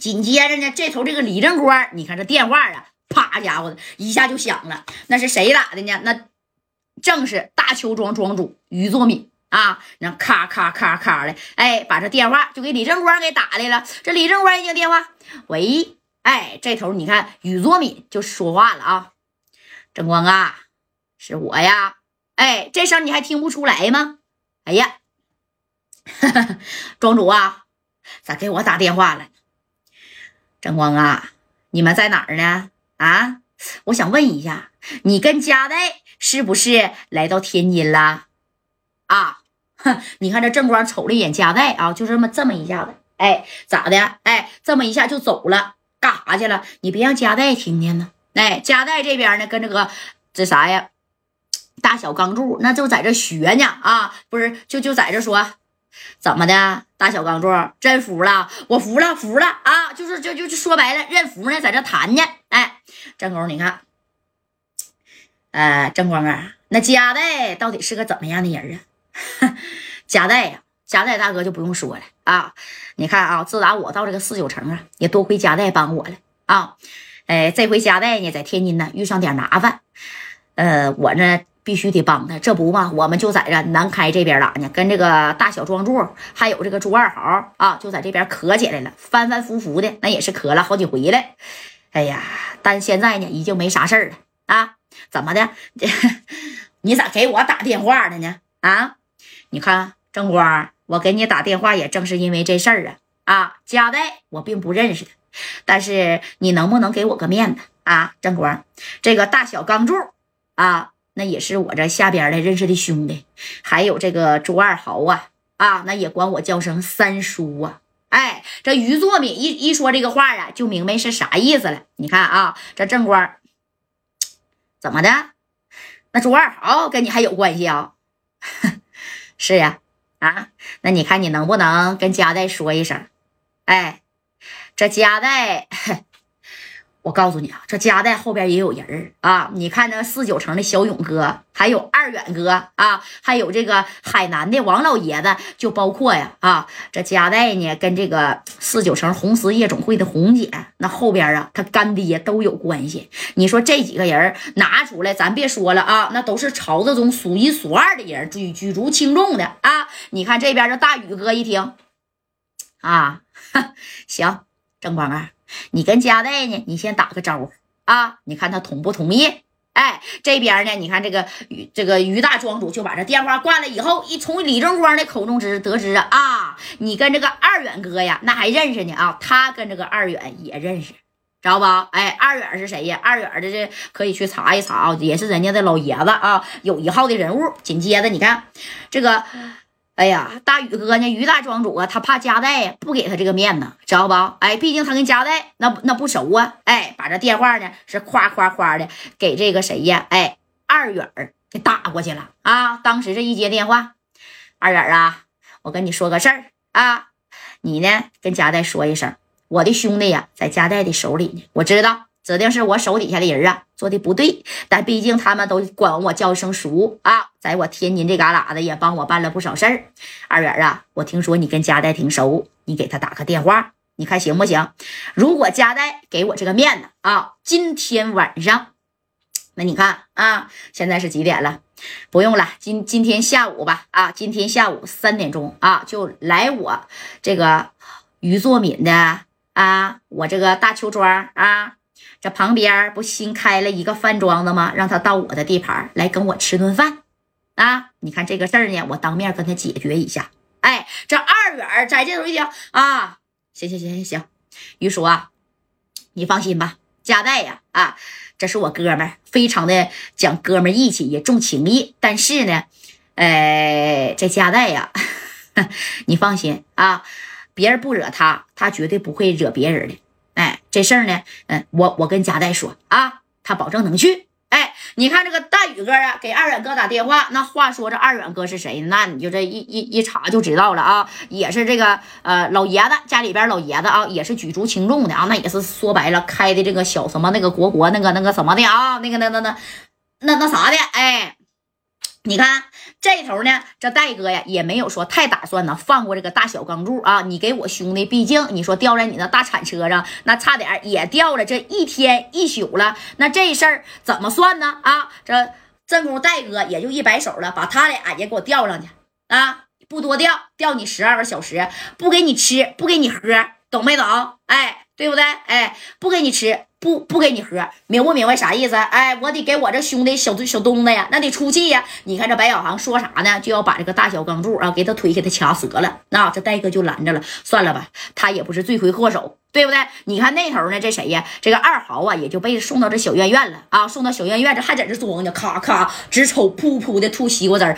紧接着呢，这头这个李正官，你看这电话啊，啪家伙的一下就响了。那是谁打的呢？那正是大邱庄庄主于作敏啊。那咔咔咔咔的，哎，把这电话就给李正官给打来了。这李正官一接电话，喂，哎，这头你看于作敏就说话了啊，正光啊，是我呀。哎，这声你还听不出来吗？哎呀，庄主啊，咋给我打电话了？正光啊，你们在哪儿呢？啊，我想问一下，你跟佳代是不是来到天津了？啊，哼，你看这正光瞅了一眼佳代啊，就这么这么一下子，哎，咋的？哎，这么一下就走了，干啥去了？你别让佳代听见呢。哎，佳代这边呢，跟这个这啥呀？大小钢柱，那就在这学呢啊，不是就就在这说，怎么的？大小钢柱真服了，我服了，服了啊！就是就就就说白了，认服呢，在这谈呢。哎，正工，你看，呃，正光啊，那加代到底是个怎么样的人啊？加代呀，加代大哥就不用说了啊！你看啊，自打我到这个四九城啊，也多亏加代帮我了啊！哎，这回加代呢，在天津呢遇上点麻烦，呃，我呢。必须得帮他，这不嘛，我们就在这南开这边打呢，跟这个大小庄柱还有这个朱二豪啊，就在这边磕起来了，反反复复的，那也是磕了好几回了。哎呀，但现在呢，已经没啥事儿了啊？怎么的？你咋给我打电话的呢？啊？你看正光，我给你打电话也正是因为这事儿啊啊！加代我并不认识他，但是你能不能给我个面子啊？正光，这个大小钢柱啊。那也是我这下边的认识的兄弟，还有这个朱二豪啊啊，那也管我叫声三叔啊。哎，这于作敏一一说这个话啊，就明白是啥意思了。你看啊，这正官怎么的？那朱二豪跟你还有关系啊？是呀，啊，那你看你能不能跟佳代说一声？哎，这佳代。我告诉你啊，这家代后边也有人啊！你看那四九城的小勇哥，还有二远哥啊，还有这个海南的王老爷子，就包括呀啊，这家代呢跟这个四九城红丝夜总会的红姐，那后边啊他干爹都有关系。你说这几个人拿出来，咱别说了啊，那都是朝子中数一数二的人，举举足轻重的啊！你看这边这大宇哥一听啊，行，正光啊。你跟佳代呢？你先打个招呼啊！你看他同不同意？哎，这边呢？你看这个于这个于大庄主就把这电话挂了以后，一从李正光的口中知得知啊，你跟这个二远哥呀，那还认识呢啊！他跟这个二远也认识，知道吧？哎，二远是谁呀？二远的这可以去查一查啊，也是人家的老爷子啊，有一号的人物。紧接着你看这个。哎呀，大宇哥呢？于大庄主啊，他怕加代，不给他这个面子，知道吧？哎，毕竟他跟加代那那不熟啊。哎，把这电话呢是夸夸夸的给这个谁呀？哎，二远给打过去了啊！当时这一接电话，二远啊，我跟你说个事儿啊，你呢跟加代说一声，我的兄弟呀在加代的手里呢，我知道。指定是我手底下的人啊，做的不对，但毕竟他们都管我叫一声叔啊，在我天津这旮旯子也帮我办了不少事儿。二元啊，我听说你跟佳代挺熟，你给他打个电话，你看行不行？如果佳代给我这个面子啊，今天晚上，那你看啊，现在是几点了？不用了，今今天下午吧，啊，今天下午三点钟啊，就来我这个于作敏的啊，我这个大邱庄啊。这旁边不新开了一个饭庄子吗？让他到我的地盘来跟我吃顿饭啊！你看这个事儿呢，我当面跟他解决一下。哎，这二远在这头一听啊，行行行行行，于叔啊，你放心吧，加代呀啊，这是我哥们儿，非常的讲哥们义气，也重情义。但是呢，呃，这加代呀，你放心啊，别人不惹他，他绝对不会惹别人的。这事儿呢，嗯，我我跟佳代说啊，他保证能去。哎，你看这个大宇哥啊，给二远哥打电话，那话说这二远哥是谁？那你就这一一一查就知道了啊，也是这个呃老爷子家里边老爷子啊，也是举足轻重的啊，那也是说白了开的这个小什么那个国国那个那个什么的啊，那个那那那那那啥的，哎，你看这头呢，这戴哥呀也没有说太打算呢放过这个大小钢柱啊！你给我兄弟，毕竟你说掉在你那大铲车上，那差点也掉了这一天一宿了。那这事儿怎么算呢？啊，这正宫戴哥也就一摆手了，把他俩也给我吊上去啊！不多吊，吊你十二个小时，不给你吃，不给你喝，懂没懂？哎，对不对？哎，不给你吃。不不给你喝，明不明白啥意思？哎，我得给我这兄弟小小东子呀，那得出气呀！你看这白小航说啥呢？就要把这个大小钢柱啊，给他腿给他掐折了。那这戴哥就拦着了，算了吧，他也不是罪魁祸首，对不对？你看那头呢，这谁呀？这个二豪啊，也就被送到这小院院了啊，送到小院院，这还在这装呢，咔咔直瞅，噗噗的吐西瓜汁儿。